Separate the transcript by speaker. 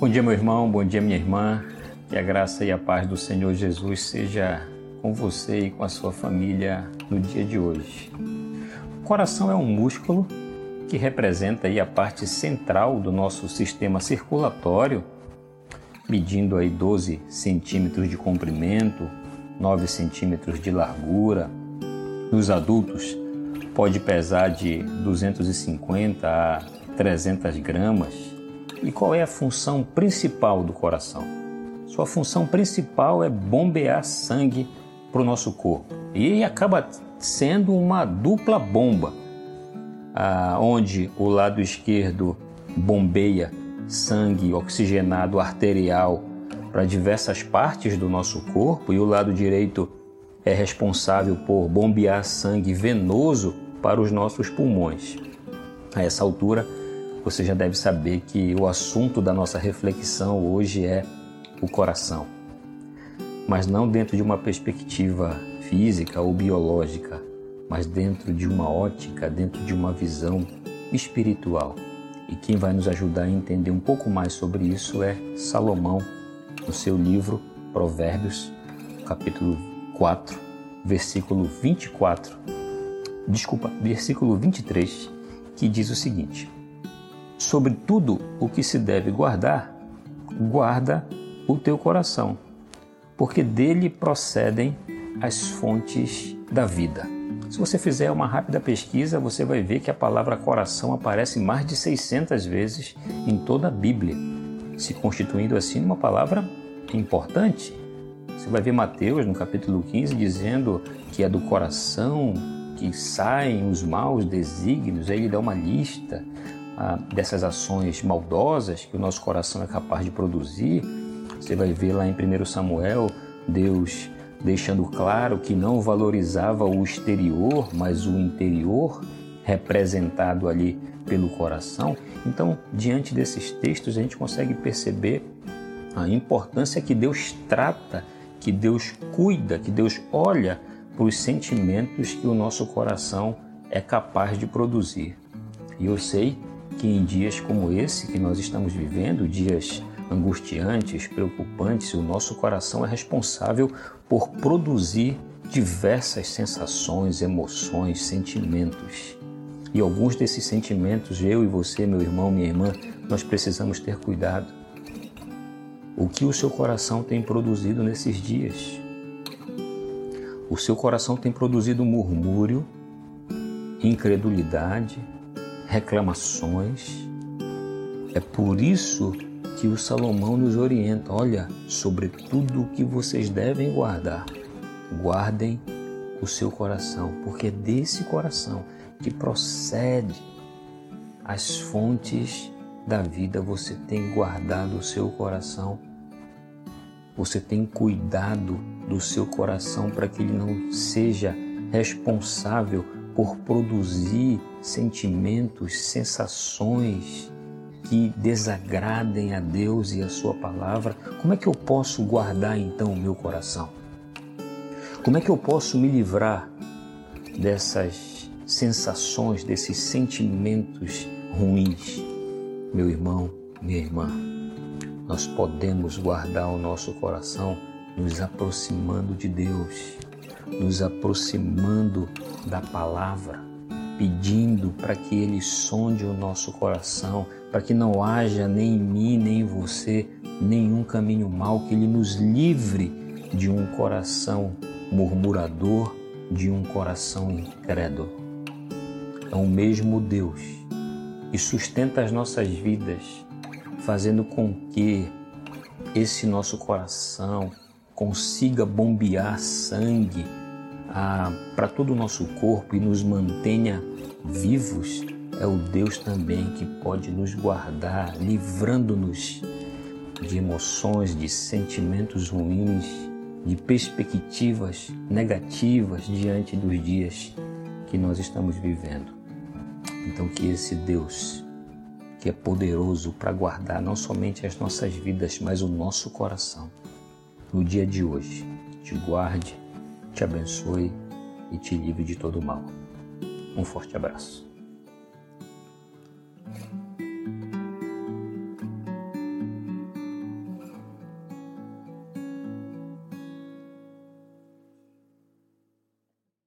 Speaker 1: Bom dia, meu irmão, bom dia, minha irmã. Que a graça e a paz do Senhor Jesus seja com você e com a sua família no dia de hoje. O coração é um músculo que representa aí a parte central do nosso sistema circulatório, medindo aí 12 centímetros de comprimento, 9 centímetros de largura. Nos adultos pode pesar de 250 a 300 gramas e qual é a função principal do coração? Sua função principal é bombear sangue para o nosso corpo. E acaba sendo uma dupla bomba, onde o lado esquerdo bombeia sangue oxigenado arterial para diversas partes do nosso corpo e o lado direito é responsável por bombear sangue venoso para os nossos pulmões. A essa altura, você já deve saber que o assunto da nossa reflexão hoje é o coração. Mas não dentro de uma perspectiva física ou biológica, mas dentro de uma ótica, dentro de uma visão espiritual. E quem vai nos ajudar a entender um pouco mais sobre isso é Salomão, no seu livro Provérbios, capítulo 4, versículo 24. Desculpa, versículo 23, que diz o seguinte: sobre tudo o que se deve guardar, guarda o teu coração, porque dele procedem as fontes da vida. Se você fizer uma rápida pesquisa, você vai ver que a palavra coração aparece mais de 600 vezes em toda a Bíblia, se constituindo assim uma palavra importante. Você vai ver Mateus no capítulo 15 dizendo que é do coração que saem os maus desígnios, aí ele dá uma lista dessas ações maldosas que o nosso coração é capaz de produzir. Você vai ver lá em 1 Samuel, Deus deixando claro que não valorizava o exterior, mas o interior, representado ali pelo coração. Então, diante desses textos, a gente consegue perceber a importância que Deus trata, que Deus cuida, que Deus olha para os sentimentos que o nosso coração é capaz de produzir. E eu sei que em dias como esse que nós estamos vivendo, dias angustiantes, preocupantes, o nosso coração é responsável por produzir diversas sensações, emoções, sentimentos. E alguns desses sentimentos, eu e você, meu irmão, minha irmã, nós precisamos ter cuidado. O que o seu coração tem produzido nesses dias? O seu coração tem produzido murmúrio, incredulidade, reclamações. É por isso que o Salomão nos orienta: olha, sobre tudo o que vocês devem guardar, guardem o seu coração, porque é desse coração que procede as fontes da vida. Você tem guardado o seu coração, você tem cuidado do seu coração para que ele não seja responsável por produzir sentimentos, sensações que desagradem a Deus e a Sua palavra, como é que eu posso guardar então o meu coração? Como é que eu posso me livrar dessas sensações, desses sentimentos ruins? Meu irmão, minha irmã, nós podemos guardar o nosso coração nos aproximando de Deus nos aproximando da palavra, pedindo para que Ele sonde o nosso coração, para que não haja nem em mim, nem em você, nenhum caminho mau, que Ele nos livre de um coração murmurador, de um coração incrédulo. É o mesmo Deus que sustenta as nossas vidas, fazendo com que esse nosso coração consiga bombear sangue para todo o nosso corpo e nos mantenha vivos, é o Deus também que pode nos guardar, livrando-nos de emoções, de sentimentos ruins, de perspectivas negativas diante dos dias que nós estamos vivendo. Então, que esse Deus, que é poderoso para guardar não somente as nossas vidas, mas o nosso coração, no dia de hoje, te guarde te abençoe e te livre de todo mal. Um forte abraço.